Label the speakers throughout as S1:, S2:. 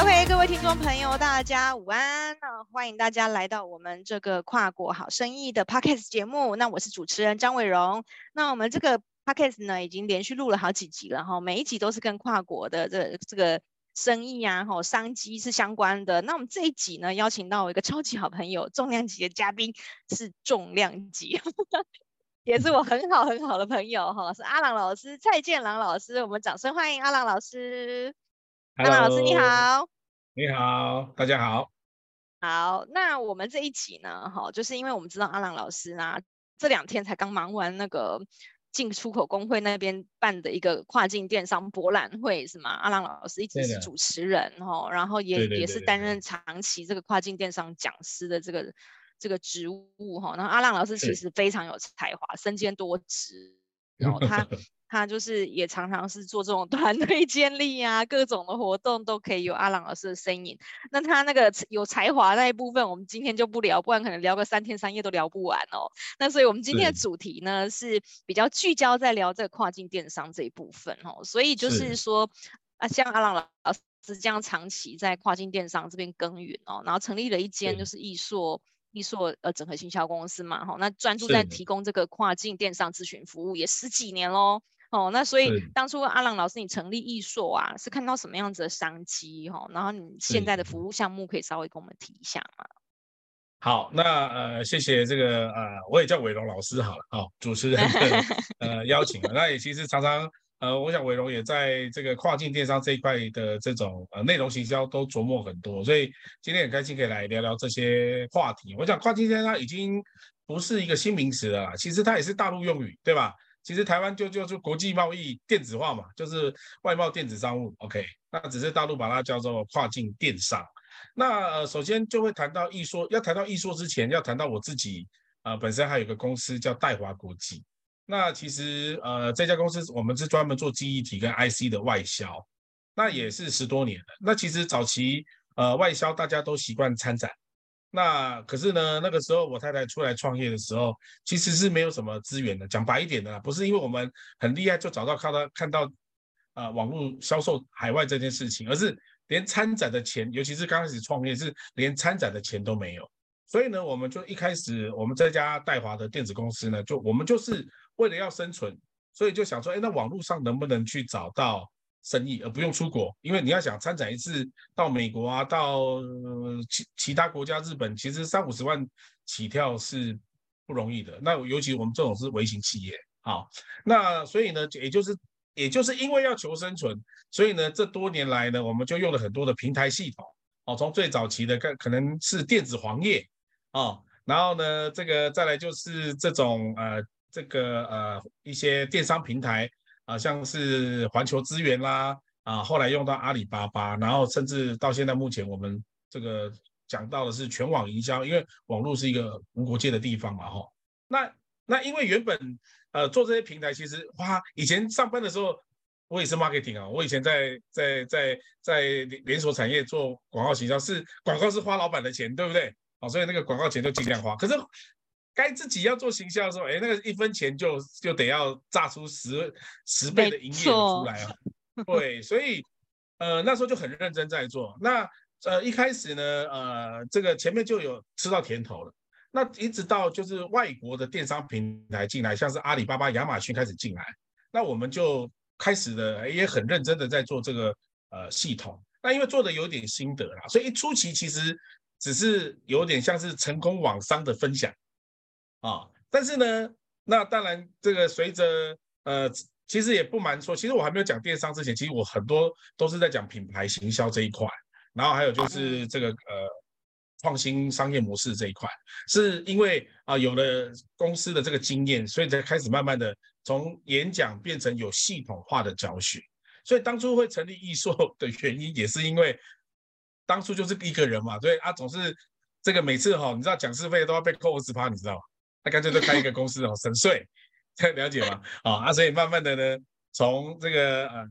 S1: OK，各位听众朋友，大家午安！那欢迎大家来到我们这个跨国好生意的 Podcast 节目。那我是主持人张伟荣。那我们这个 Podcast 呢，已经连续录了好几集了哈，每一集都是跟跨国的这这个生意啊、哈商机是相关的。那我们这一集呢，邀请到我一个超级好朋友，重量级的嘉宾，是重量级，也是我很好很好的朋友哈，是阿朗老师，蔡建朗老师。我们掌声欢迎阿朗老师。阿朗老师你好，
S2: 你好，大家好。
S1: 好，那我们这一集呢，哈，就是因为我们知道阿朗老师呢，这两天才刚忙完那个进出口工会那边办的一个跨境电商博览会，是吗？阿朗老师一直是主持人哈，然后也也是担任长期这个跨境电商讲师的这个这个职务哈。然后阿朗老师其实非常有才华，身兼多职，然后他。他就是也常常是做这种团队建立啊，各种的活动都可以有阿朗老师的身影。那他那个有才华那一部分，我们今天就不聊，不然可能聊个三天三夜都聊不完哦。那所以我们今天的主题呢是比较聚焦在聊这个跨境电商这一部分哦。所以就是说啊，像阿朗老师这样长期在跨境电商这边耕耘哦，然后成立了一间就是易硕易硕呃整合行销公司嘛，哈，那专注在提供这个跨境电商咨询服务也十几年喽。哦，那所以当初阿朗老师你成立易硕啊，是看到什么样子的商机哈？然后你现在的服务项目可以稍微跟我们提一下吗？
S2: 好，那呃谢谢这个呃我也叫伟龙老师好了，哦，主持人的 呃邀请，那也其实常常呃我想伟荣也在这个跨境电商这一块的这种呃内容行销都琢磨很多，所以今天很开心可以来聊聊这些话题。我想跨境电商已经不是一个新名词了啦，其实它也是大陆用语，对吧？其实台湾就就是国际贸易电子化嘛，就是外贸电子商务，OK，那只是大陆把它叫做跨境电商。那呃，首先就会谈到易说，要谈到易说之前，要谈到我自己，呃，本身还有个公司叫戴华国际。那其实呃，这家公司我们是专门做记忆体跟 IC 的外销，那也是十多年了。那其实早期呃外销大家都习惯参展。那可是呢，那个时候我太太出来创业的时候，其实是没有什么资源的。讲白一点的啦，不是因为我们很厉害就找到看到看到，啊、呃，网络销售海外这件事情，而是连参展的钱，尤其是刚开始创业是连参展的钱都没有。所以呢，我们就一开始我们这家戴华的电子公司呢，就我们就是为了要生存，所以就想说，哎，那网络上能不能去找到？生意而不用出国，因为你要想参展一次到美国啊，到、其其他国家，日本其实三五十万起跳是不容易的。那尤其我们这种是微型企业，好，那所以呢，也就是也就是因为要求生存，所以呢，这多年来呢，我们就用了很多的平台系统，哦，从最早期的可可能是电子黄页啊，然后呢，这个再来就是这种呃这个呃一些电商平台。啊，像是环球资源啦，啊，后来用到阿里巴巴，然后甚至到现在目前，我们这个讲到的是全网营销，因为网络是一个无国界的地方嘛，吼。那那因为原本呃做这些平台，其实哇，以前上班的时候我也是 marketing 啊，我以前在在在在连锁产业做广告行销，是广告是花老板的钱，对不对？啊，所以那个广告钱就尽量花，可是。该自己要做行销的时候，哎，那个一分钱就就得要炸出十十倍的营业额出来啊！对，所以呃那时候就很认真在做。那呃一开始呢，呃这个前面就有吃到甜头了。那一直到就是外国的电商平台进来，像是阿里巴巴、亚马逊开始进来，那我们就开始的也很认真的在做这个呃系统。那因为做的有点心得啦，所以一初期其实只是有点像是成功网商的分享。啊，但是呢，那当然，这个随着呃，其实也不瞒说，其实我还没有讲电商之前，其实我很多都是在讲品牌行销这一块，然后还有就是这个呃创新商业模式这一块，是因为啊有了公司的这个经验，所以才开始慢慢的从演讲变成有系统化的教学。所以当初会成立易硕的原因，也是因为当初就是一个人嘛，所以啊，总是这个每次哈，你知道讲师费都要被扣二十趴，你知道吗？他干脆就开一个公司哦，省税，了解吗？啊啊，所以慢慢的呢，从这个呃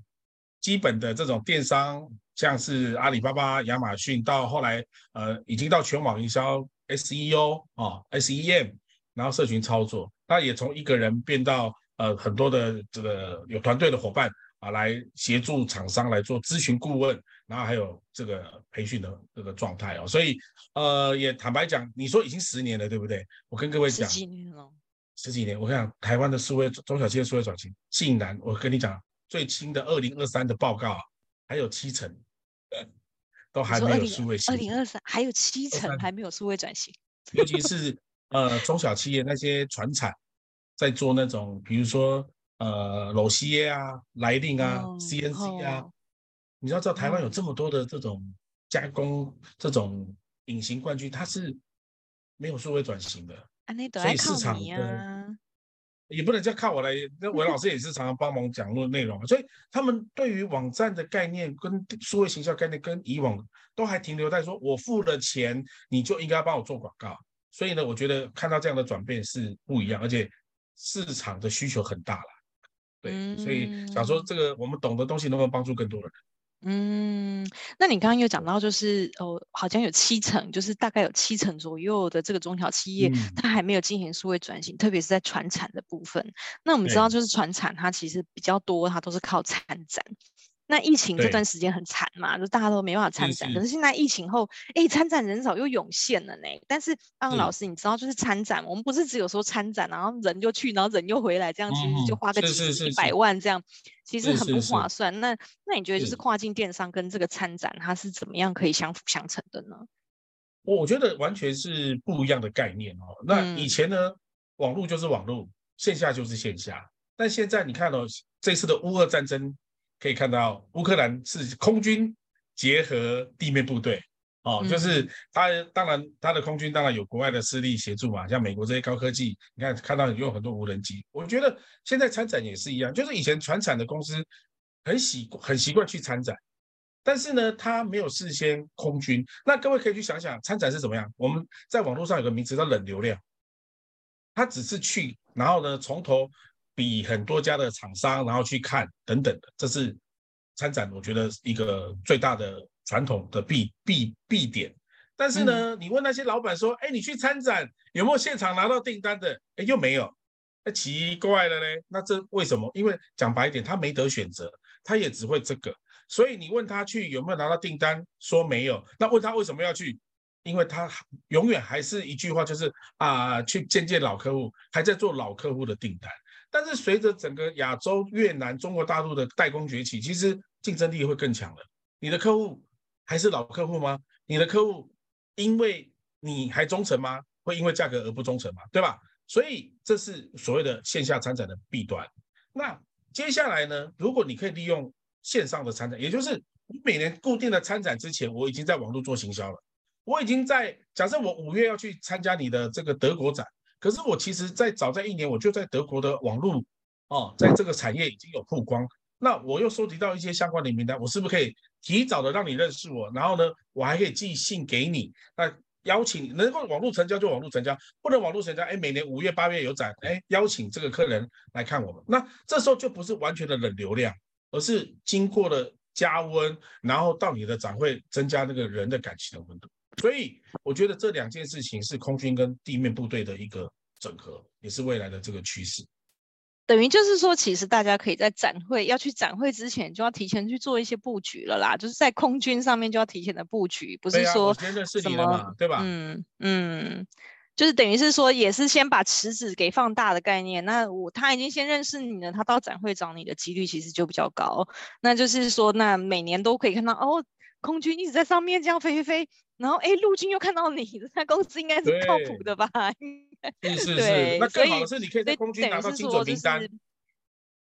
S2: 基本的这种电商，像是阿里巴巴、亚马逊，到后来呃已经到全网营销 SEO 啊 SEM，然后社群操作，那也从一个人变到呃很多的这个有团队的伙伴啊，来协助厂商来做咨询顾问，然后还有这个培训的这个状态哦。所以呃，也坦白讲，你说已经十年了，对不对？我跟各位讲，
S1: 十几年了，
S2: 十几年。我看台湾的数位中小企业数位转型，竟然我跟你讲，最新的二零二三的报告还有七成，都还没有数位。
S1: 二零二三还有七成还没有数位转型，
S2: 尤其是呃中小企业那些传产。在做那种，比如说，呃，裸西耶啊、来令啊、oh, CNC 啊，oh. 你要知道台湾有这么多的这种加工、oh. 这种隐形冠军，它是没有数位转型的，
S1: 啊、
S2: 所以市场的也不能叫靠我来。那韦老师也是常常帮忙讲论内容，所以他们对于网站的概念跟数位行销概念跟以往都还停留在说，我付了钱，你就应该帮我做广告。所以呢，我觉得看到这样的转变是不一样，而且。市场的需求很大了，对，嗯、所以想说这个我们懂的东西能不能帮助更多的人？
S1: 嗯，那你刚刚有讲到，就是哦，好像有七成，就是大概有七成左右的这个中小企业，嗯、它还没有进行数位转型，特别是在传产的部分。那我们知道，就是传产它其实比较多，它都是靠参展。那疫情这段时间很惨嘛，就大家都没办法参展。可是现在疫情后，哎，参展人少又涌现了呢。但是阿浪老师，你知道，就是参展，我们不是只有说参展，然后人就去，然后人又回来，这样其实就花个几十百万这样，其实很不划算。那那你觉得，就是跨境电商跟这个参展，它是怎么样可以相辅相成的呢？
S2: 我觉得完全是不一样的概念哦。那以前呢，网络就是网络，线下就是线下。但现在你看哦，这次的乌俄战争。可以看到，乌克兰是空军结合地面部队，哦，就是它当然它的空军当然有国外的势力协助嘛，像美国这些高科技，你看看到有很多无人机。我觉得现在参展也是一样，就是以前传产的公司很习很习惯去参展，但是呢，他没有事先空军。那各位可以去想想，参展是怎么样？我们在网络上有个名词叫冷流量，他只是去，然后呢，从头。比很多家的厂商，然后去看等等的，这是参展，我觉得一个最大的传统的必必必点。但是呢，嗯、你问那些老板说：“哎，你去参展有没有现场拿到订单的？”哎，又没有，那，奇怪了嘞。那这为什么？因为讲白一点，他没得选择，他也只会这个。所以你问他去有没有拿到订单，说没有。那问他为什么要去？因为他永远还是一句话，就是啊，去见见老客户，还在做老客户的订单。但是随着整个亚洲、越南、中国大陆的代工崛起，其实竞争力会更强了。你的客户还是老客户吗？你的客户因为你还忠诚吗？会因为价格而不忠诚吗？对吧？所以这是所谓的线下参展的弊端。那接下来呢？如果你可以利用线上的参展，也就是你每年固定的参展之前，我已经在网络做行销了。我已经在假设我五月要去参加你的这个德国展。可是我其实，在早在一年，我就在德国的网络哦，在这个产业已经有曝光。那我又收集到一些相关的名单，我是不是可以提早的让你认识我？然后呢，我还可以寄信给你，那邀请能够网络成交就网络成交，不能网络成交，哎，每年五月八月有展，哎，邀请这个客人来看我们。那这时候就不是完全的冷流量，而是经过了加温，然后到你的展会增加那个人的感情的温度。所以我觉得这两件事情是空军跟地面部队的一个整合，也是未来的这个趋势。
S1: 等于就是说，其实大家可以在展会要去展会之前，就要提前去做一些布局了啦。就是在空军上面就要提前的布局，不是说什么
S2: 对吧？
S1: 嗯嗯，就是等于是说，也是先把池子给放大的概念。那我他已经先认识你了，他到展会找你的几率其实就比较高。那就是说，那每年都可以看到哦，空军一直在上面这样飞飞飞。然后，哎，陆军又看到你，那公司应该是靠谱的吧？
S2: 是是是，那更好的是你可以在空军拿到精准名单，就是、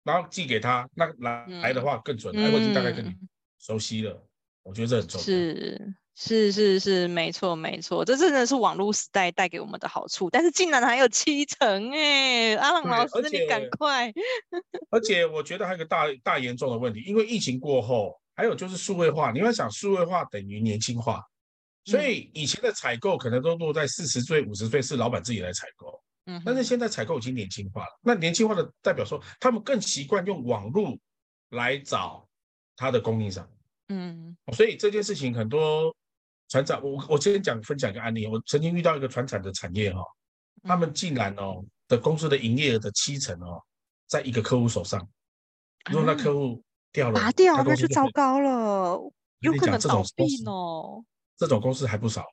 S2: 然后寄给他，那来、嗯、来的话更准。哎，我已经大概跟你熟悉了，嗯、我觉得这很重要。
S1: 是是是是，没错没错，这真的是网络时代带给我们的好处。但是竟然还有七成哎，阿朗老师，你赶快！
S2: 而且我觉得还有个大大严重的问题，因为疫情过后，还有就是数位化，你会想数位化等于年轻化。所以以前的采购可能都落在四十岁、五十岁是老板自己来采购，嗯，但是现在采购已经年轻化了。那年轻化的代表说，他们更习惯用网络来找他的供应商，嗯，所以这件事情很多船长，我我今天讲分享一个案例，我曾经遇到一个船产的产业哈，他们竟然哦的公司的营业额的七成哦，在一个客户手上，如果那客户掉了，
S1: 拔掉那就糟糕了，有可能倒闭哦。
S2: 这种公司还不少。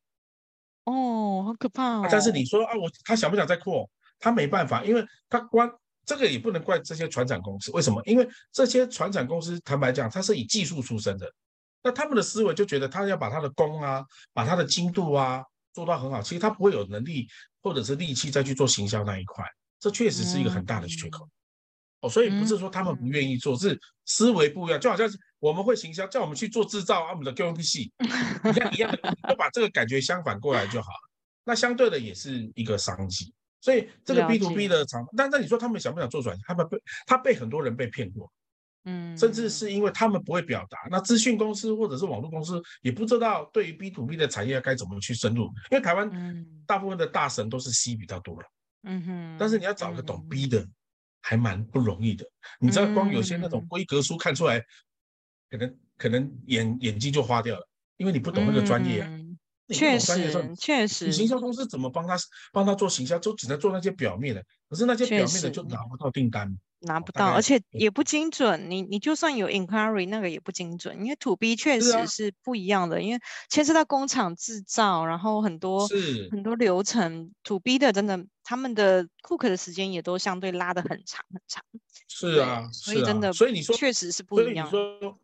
S1: 哦，好可怕哦！
S2: 但是你说啊，我他想不想再扩？他没办法，因为他关这个也不能怪这些船产公司。为什么？因为这些船产公司坦白讲，他是以技术出身的，那他们的思维就觉得他要把他的工啊，把他的精度啊做到很好。其实他不会有能力或者是力气再去做行销那一块，这确实是一个很大的缺口。嗯、哦，所以不是说他们不愿意做，嗯、是思维不一样。就好像是我们会行销，叫我们去做制造，啊，我们的 Q P C 一样一样的，就把这个感觉相反过来就好。了。那相对的也是一个商机，所以这个 B to B 的厂，但那你说他们想不想做转型？他们被他被很多人被骗过，嗯，甚至是因为他们不会表达。那资讯公司或者是网络公司也不知道对于 B to B 的产业该怎么去深入，因为台湾大部分的大神都是 C 比较多了，嗯哼，但是你要找个懂 B 的还蛮不容易的。你知道，光有些那种规格书看出来，可能可能眼眼睛就花掉了，因为你不懂那个专业啊。
S1: 确实，确实，
S2: 你行销公司怎么帮他帮他做行销，就只能做那些表面的，可是那些表面的就拿不到订单，
S1: 拿不到，而且也不精准。你你就算有 inquiry，那个也不精准，因为 to B 确实是不一样的，啊、因为牵涉到工厂制造，然后很多
S2: 很
S1: 多流程，to B 的真的他们的 cook 的时间也都相对拉得很长很长。
S2: 是啊，
S1: 所以真的，
S2: 所以你说
S1: 确实是不一样。
S2: 所以你说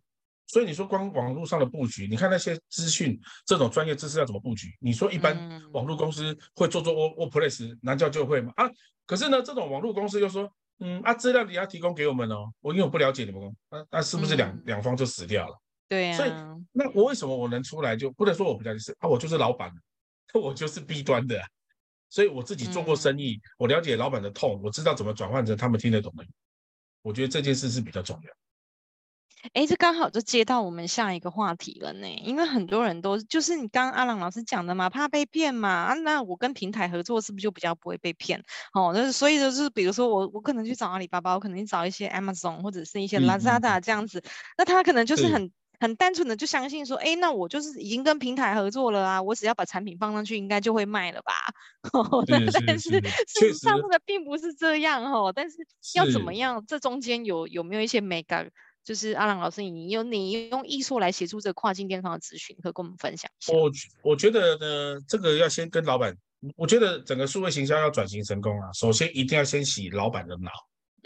S2: 光网络上的布局，你看那些资讯这种专业知识要怎么布局？你说一般网络公司会做做 WordPress 难教就会吗？啊，可是呢，这种网络公司又说，嗯啊，资料你要提供给我们哦，我因为我不了解你们那那是不是两、嗯、两方就死掉了？
S1: 对呀、啊。
S2: 所以那我为什么我能出来就不能说我不了解啊？我就是老板，我就是 B 端的，所以我自己做过生意，嗯、我了解老板的痛，我知道怎么转换成他们听得懂的。我觉得这件事是比较重要。
S1: 哎，这刚好就接到我们下一个话题了呢。因为很多人都就是你刚刚阿朗老师讲的嘛，怕被骗嘛。啊，那我跟平台合作是不是就比较不会被骗？哦，那所以就是比如说我我可能去找阿里巴巴，我可能去找一些 Amazon 或者是一些 Lazada 这样子，嗯、那他可能就是很很单纯的就相信说，哎，那我就是已经跟平台合作了啊，我只要把产品放上去，应该就会卖了吧？哦，但是事实上这个并不是这样哦。但是要怎么样？这中间有有没有一些美感？就是阿朗老师，你用你用艺术来协助这个跨境电商的咨询，可以跟我们分享一下。
S2: 我我觉得呢，这个要先跟老板，我觉得整个数位行销要转型成功啊，首先一定要先洗老板的脑，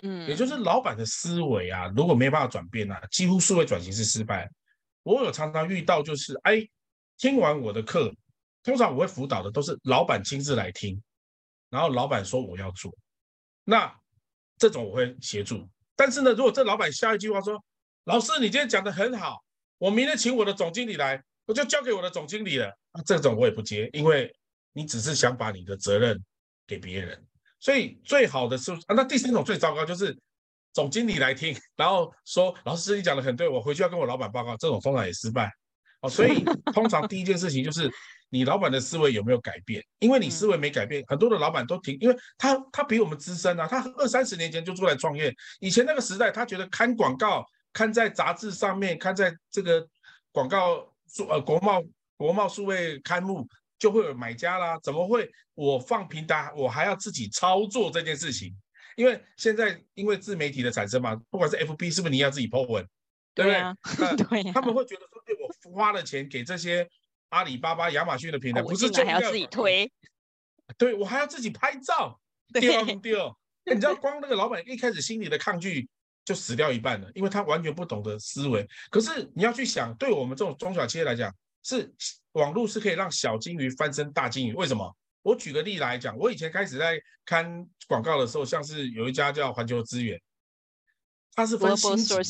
S2: 嗯，也就是老板的思维啊，如果没办法转变啊，几乎数位转型是失败。我有常常遇到，就是哎，听完我的课，通常我会辅导的都是老板亲自来听，然后老板说我要做，那这种我会协助。但是呢，如果这老板下一句话说，老师，你今天讲的很好，我明天请我的总经理来，我就交给我的总经理了。啊，这种我也不接，因为你只是想把你的责任给别人。所以最好的是啊，那第三种最糟糕就是总经理来听，然后说老师你讲的很对，我回去要跟我老板报告，这种通常也失败。哦，所以通常第一件事情就是。你老板的思维有没有改变？因为你思维没改变，很多的老板都挺，因为他他比我们资深啊，他二三十年前就出来创业。以前那个时代，他觉得看广告，看在杂志上面，看在这个广告数呃国贸国贸数位刊物就会有买家啦。怎么会我放平台，我还要自己操作这件事情？因为现在因为自媒体的产生嘛，不管是 FB 是不是你要自己 po 文，对不对？对 呀。他们会觉得说，对我花了钱给这些。阿里巴巴、亚马逊的平台不是就
S1: 还要自己推？
S2: 对，我还要自己拍照，丢丢。你知道，光那个老板一开始心里的抗拒就死掉一半了，因为他完全不懂得思维。可是你要去想，对我们这种中小企业来讲，是网络是可以让小金鱼翻身大金鱼。为什么？我举个例来讲，我以前开始在看广告的时候，像是有一家叫环球资源，它是分星级的，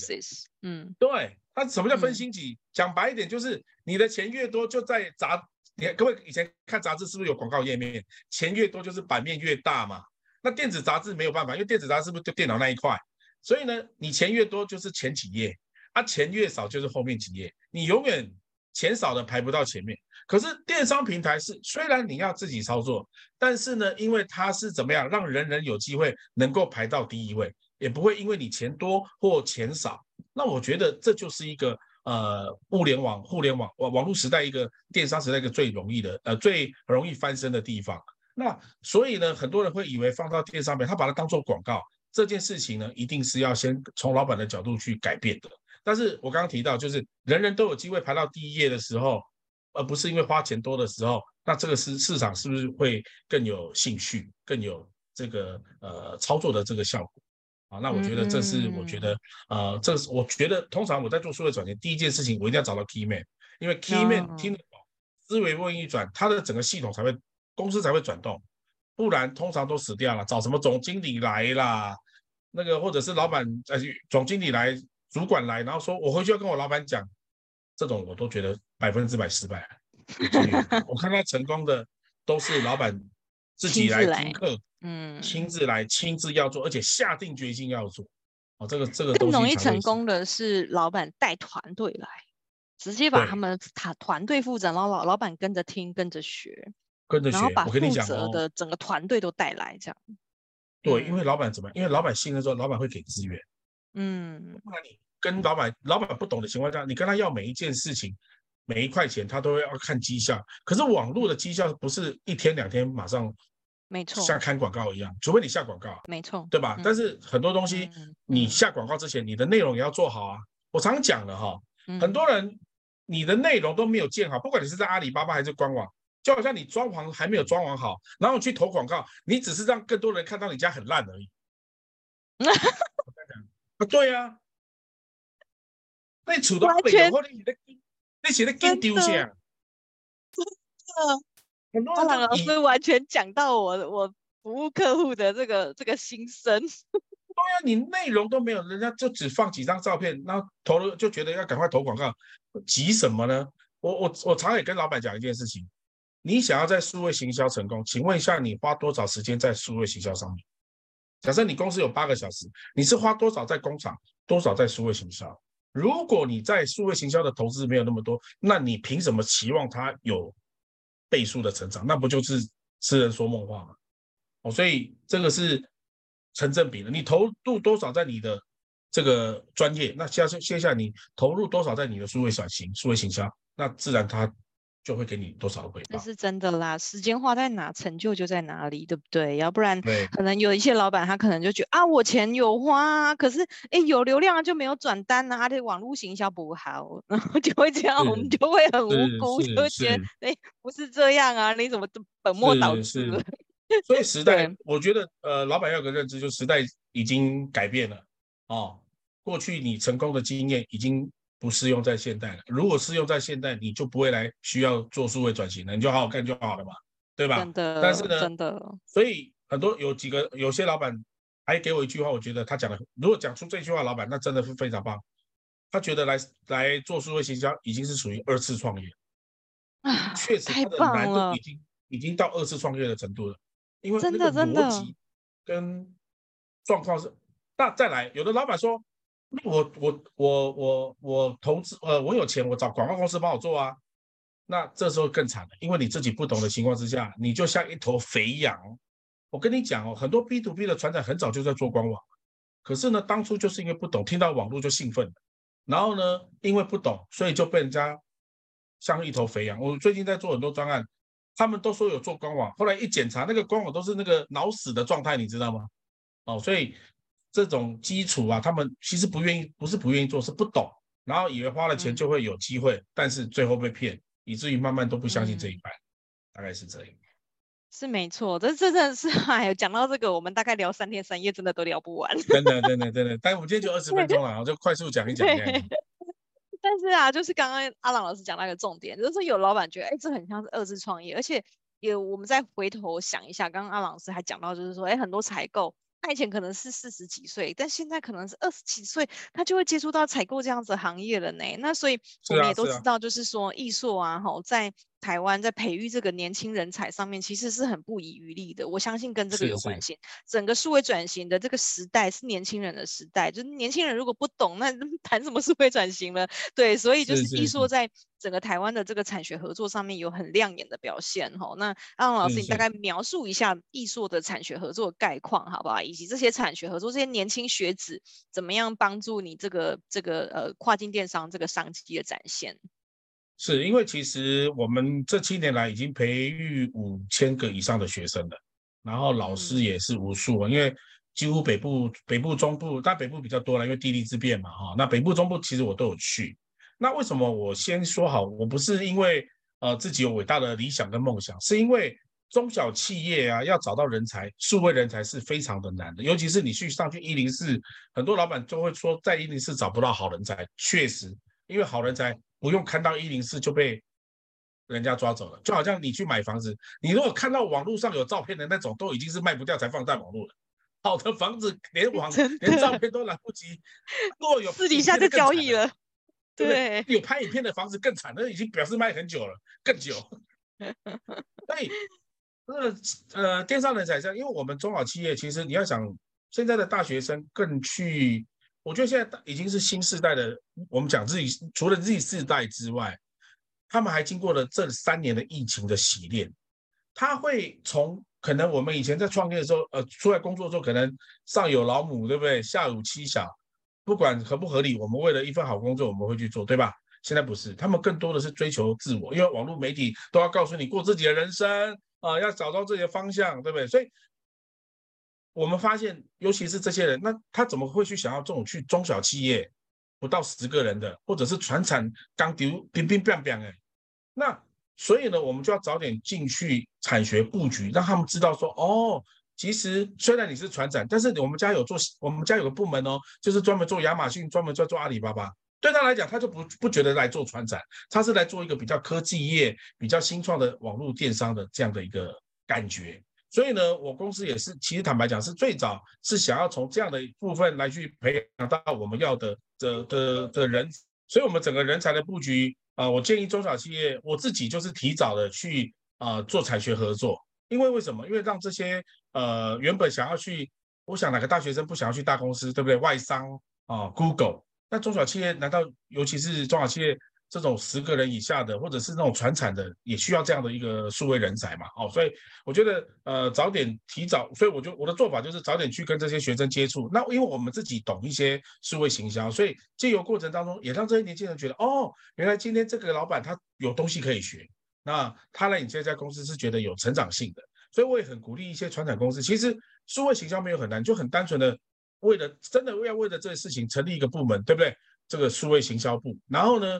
S2: 嗯，对。它什么叫分星级？讲、嗯、白一点，就是你的钱越多，就在杂。你各位以前看杂志是不是有广告页面？钱越多就是版面越大嘛。那电子杂志没有办法，因为电子杂志是不是就电脑那一块？所以呢，你钱越多就是前几页，啊，钱越少就是后面几页。你永远钱少的排不到前面。可是电商平台是虽然你要自己操作，但是呢，因为它是怎么样，让人人有机会能够排到第一位，也不会因为你钱多或钱少。那我觉得这就是一个呃，物联网、互联网网网络时代一个电商时代一个最容易的呃最容易翻身的地方。那所以呢，很多人会以为放到电商面，他把它当做广告这件事情呢，一定是要先从老板的角度去改变的。但是我刚刚提到，就是人人都有机会排到第一页的时候，而不是因为花钱多的时候，那这个市市场是不是会更有兴趣，更有这个呃操作的这个效果？啊，那我觉得这是我觉得呃，这是我觉得通常我在做数位转型，第一件事情我一定要找到 key man，因为 key man 听得懂，思维会一转，他的整个系统才会公司才会转动。不然通常都死掉了，找什么总经理来啦，那个或者是老板呃总经理来，主管来，然后说我回去要跟我老板讲，这种我都觉得百分之百失败。我看他成功的都是老板自己来听课，嗯，亲自来亲自要做，而且下定决心要做。哦，这个这个
S1: 更容易成功的是老板带团队来，直接把他们团团队负责，然后老老板跟着听跟着学。
S2: 跟着学，我跟你讲
S1: 哦，的整个团队都带来这样。
S2: 对，因为老板怎么？因为老板信任之后，老板会给资源。
S1: 嗯，
S2: 那你跟老板，老板不懂的情况下，你跟他要每一件事情，每一块钱，他都会要看绩效。可是网络的绩效不是一天两天马上，
S1: 没错，
S2: 像看广告一样，除非你下广告，
S1: 没错，
S2: 对吧？但是很多东西，你下广告之前，你的内容也要做好啊。我常讲了哈，很多人你的内容都没有建好，不管你是在阿里巴巴还是官网。就好像你装潢还没有装潢好，然后去投广告，你只是让更多人看到你家很烂而已。啊，对呀、啊，那你处都没有，或者你的那写的更丢下。
S1: 真的，阿朗老师完全讲到我我服务客户的这个这个心声。
S2: 对呀、啊，你内容都没有，人家就只放几张照片，然后投了就觉得要赶快投广告，急什么呢？我我我常也跟老板讲一件事情。你想要在数位行销成功，请问一下，你花多少时间在数位行销上面？假设你公司有八个小时，你是花多少在工厂，多少在数位行销？如果你在数位行销的投资没有那么多，那你凭什么期望它有倍数的成长？那不就是痴人说梦话吗？哦，所以这个是成正比的。你投入多少在你的这个专业，那接下接下你投入多少在你的数位转型、数位行销，那自然它。就会给你多少回报？
S1: 那是真的啦，时间花在哪，成就就在哪里，对不对？要不然，可能有一些老板他可能就觉得啊，我钱有花，可是哎，有流量就没有转单啊，他的网络行销不好，然后就会这样，我们就会很无辜，就会觉得哎，不是这样啊，你怎么本末倒置了？
S2: 所以时 代，我觉得呃，老板要有个认知，就时代已经改变了哦，过去你成功的经验已经。不适用在现代了。如果适用在现代，你就不会来需要做数位转型了，你就好好干就好了嘛，对吧？
S1: 真的。
S2: 但是呢，
S1: 真的。
S2: 所以很多有几个有些老板还给我一句话，我觉得他讲的，如果讲出这句话，老板那真的是非常棒。他觉得来来做数位行销已经是属于二次创业。
S1: 啊，
S2: 确实，他的难度已经已经到二次创业的程度了，因为那个逻辑跟状况是。那再来，有的老板说。我我我我我投资呃，我有钱，我找广告公司帮我做啊。那这时候更惨了，因为你自己不懂的情况之下，你就像一头肥羊。我跟你讲哦，很多 B to B 的船长很早就在做官网，可是呢，当初就是因为不懂，听到网络就兴奋，然后呢，因为不懂，所以就被人家像一头肥羊。我最近在做很多专案，他们都说有做官网，后来一检查，那个官网都是那个脑死的状态，你知道吗？哦，所以。这种基础啊，他们其实不愿意，不是不愿意做，是不懂，然后以为花了钱就会有机会，嗯、但是最后被骗，以至于慢慢都不相信这一半，嗯、大概是这样。
S1: 是没错，这这真的是哎，讲到这个，我们大概聊三天三夜，真的都聊不完。
S2: 真的，真的，真的。但是我们今天就二十分钟了，我就快速讲一讲。
S1: 但是啊，就是刚刚阿朗老师讲那个重点，就是有老板觉得，哎，这很像是二次创业，而且也我们再回头想一下，刚刚阿朗老师还讲到，就是说，哎，很多采购。他以前可能是四十几岁，但现在可能是二十几岁，他就会接触到采购这样子行业了呢。那所以我们也都知道，就是说艺术啊，哈、啊，在台湾在培育这个年轻人才上面，其实是很不遗余力的。我相信跟这个有关系。整个数位转型的这个时代是年轻人的时代，就是年轻人如果不懂，那 谈什么数位转型了？对，所以就是易硕在整个台湾的这个产学合作上面有很亮眼的表现。哈，那阿龙老师，你大概描述一下艺硕的产学合作概况，好不好？以及这些产学合作，这些年轻学子怎么样帮助你这个这个呃跨境电商这个商机的展现？
S2: 是因为其实我们这七年来已经培育五千个以上的学生了，然后老师也是无数啊。因为几乎北部、北部、中部，但北部比较多了，因为地利之便嘛，哈。那北部、中部其实我都有去。那为什么我先说好？我不是因为呃自己有伟大的理想跟梦想，是因为中小企业啊要找到人才，数位人才是非常的难的。尤其是你去上去一零四，很多老板就会说在一零四找不到好人才。确实，因为好人才不用看到一零四就被人家抓走了，就好像你去买房子，你如果看到网络上有照片的那种，都已经是卖不掉才放在网络了。好的房子连网 连照片都来不及，若有
S1: 私底下就交易了。对，
S2: 有拍影片的房子更惨，那已经表示卖很久了，更久。所以，呃呃，电商人才这样，因为我们中小企业，其实你要想，现在的大学生更去，我觉得现在已经是新世代的。我们讲自己除了 Z 世代之外，他们还经过了这三年的疫情的洗练，他会从可能我们以前在创业的时候，呃，出来工作的时候，可能上有老母，对不对？下有妻小。不管合不合理，我们为了一份好工作，我们会去做，对吧？现在不是，他们更多的是追求自我，因为网络媒体都要告诉你过自己的人生啊、呃，要找到自己的方向，对不对？所以，我们发现，尤其是这些人，那他怎么会去想要这种去中小企业，不到十个人的，或者是传产刚丢乒乒乓乓哎，那所以呢，我们就要早点进去产学布局，让他们知道说，哦。其实虽然你是传产，但是我们家有做，我们家有个部门哦，就是专门做亚马逊，专门在做阿里巴巴。对他来讲，他就不不觉得来做传产，他是来做一个比较科技业、比较新创的网络电商的这样的一个感觉。所以呢，我公司也是，其实坦白讲，是最早是想要从这样的部分来去培养到我们要的的的的人。所以，我们整个人才的布局啊、我建议中小企业，我自己就是提早的去啊、做产学合作。因为为什么？因为让这些呃原本想要去，我想哪个大学生不想要去大公司，对不对？外商啊、，Google，那中小企业难道尤其是中小企业这种十个人以下的，或者是那种传产的，也需要这样的一个数位人才嘛？哦，所以我觉得呃早点提早，所以我就我的做法就是早点去跟这些学生接触。那因为我们自己懂一些数位行销，所以借由过程当中也让这些年轻人觉得，哦，原来今天这个老板他有东西可以学。那他来你这家公司是觉得有成长性的，所以我也很鼓励一些传产公司。其实数位行销没有很难，就很单纯的为了真的要为了这个事情成立一个部门，对不对？这个数位行销部，然后呢，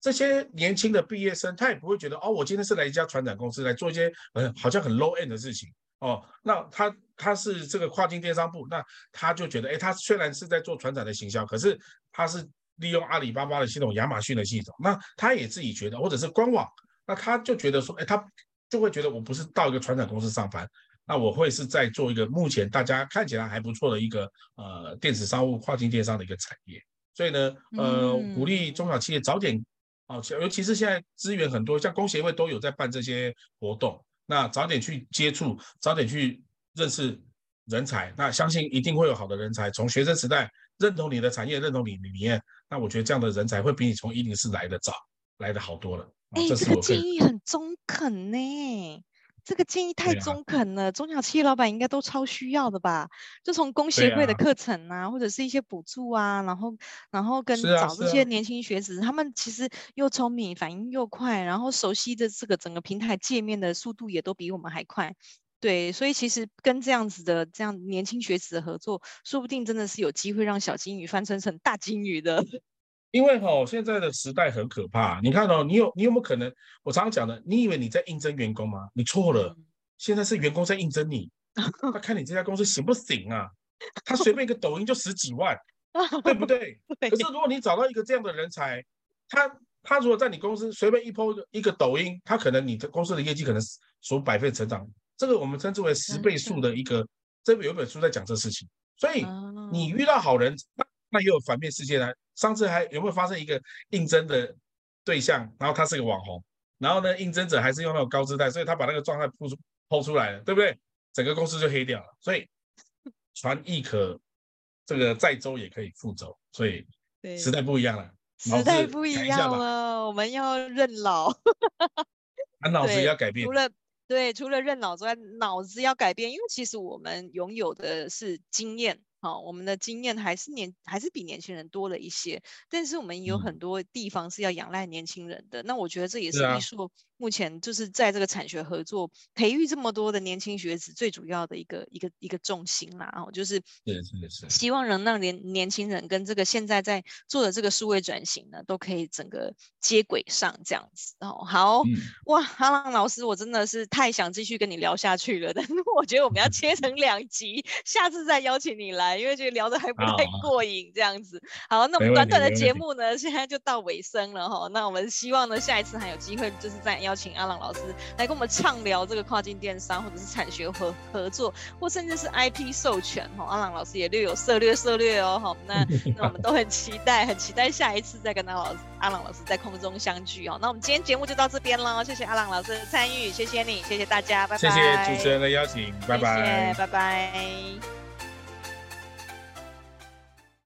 S2: 这些年轻的毕业生他也不会觉得哦，我今天是来一家传产公司来做一些嗯好像很 low end 的事情哦。那他他是这个跨境电商部，那他就觉得哎，他虽然是在做传产的行销，可是他是利用阿里巴巴的系统、亚马逊的系统，那他也自己觉得或者是官网。那他就觉得说，哎，他就会觉得我不是到一个传产公司上班，那我会是在做一个目前大家看起来还不错的一个呃电子商务跨境电商的一个产业。所以呢，呃，鼓励中小企业早点啊，尤其是现在资源很多，像工协会都有在办这些活动，那早点去接触，早点去认识人才，那相信一定会有好的人才。从学生时代认同你的产业，认同你的理念，那我觉得这样的人才会比你从一零四来的早，来的好多了。
S1: 哎、欸，这个建议很中肯呢，这个建议太中肯了，啊、中小企业老板应该都超需要的吧？就从工协会的课程啊，啊或者是一些补助啊，然后然后跟找这些年轻学子，他们其实又聪明，反应又快，然后熟悉的这个整个平台界面的速度也都比我们还快。对，所以其实跟这样子的这样年轻学子的合作，说不定真的是有机会让小金鱼翻身成大金鱼的。
S2: 因为哈、哦，现在的时代很可怕。你看哦，你有你有没有可能？我常常讲的，你以为你在应征员工吗？你错了，现在是员工在应征你。他看你这家公司行不行啊？他随便一个抖音就十几万，对不对？可是如果你找到一个这样的人才，他他如果在你公司随便一 po 一个一个抖音，他可能你的公司的业绩可能数百倍成长。这个我们称之为十倍数的一个。这边有本书在讲这事情。所以你遇到好人，那那也有反面事件呢。上次还有没有发生一个应征的对象，然后他是个网红，然后呢，应征者还是用那种高姿态，所以他把那个状态铺出抛出来了，对不对？整个公司就黑掉了。所以船亦可这个载舟也可以覆舟，所以时代不一样了，
S1: 时代不一样了，我们要认老，
S2: 脑子也要改变。
S1: 除了对，除了认老之外，脑子要改变，因为其实我们拥有的是经验。好，我们的经验还是年还是比年轻人多了一些，但是我们有很多地方是要仰赖年轻人的。嗯、那我觉得这也是艺术目前就是在这个产学合作培育这么多的年轻学子最主要的一个一个一个重心啦。然后就是希望能让年年轻人跟这个现在在做的这个数位转型呢，都可以整个接轨上这样子。哦，好、嗯、哇，阿浪老师，我真的是太想继续跟你聊下去了，但是我觉得我们要切成两集，下次再邀请你来。因为觉得聊得还不太过瘾，这样子。好，那我们短短的节目呢，现在就到尾声了哈。那我们希望呢，下一次还有机会，就是再邀请阿朗老师来跟我们畅聊这个跨境电商，或者是产学合合作，或甚至是 IP 授权哈。阿朗老师也略有涉略涉略哦。好，那 那我们都很期待，很期待下一次再跟阿老师阿朗老师在空中相聚哦。那我们今天节目就到这边喽，谢谢阿朗老师的参与，谢谢你，谢谢大家，拜拜。谢谢
S2: 主持人的邀请，拜拜，
S1: 拜拜。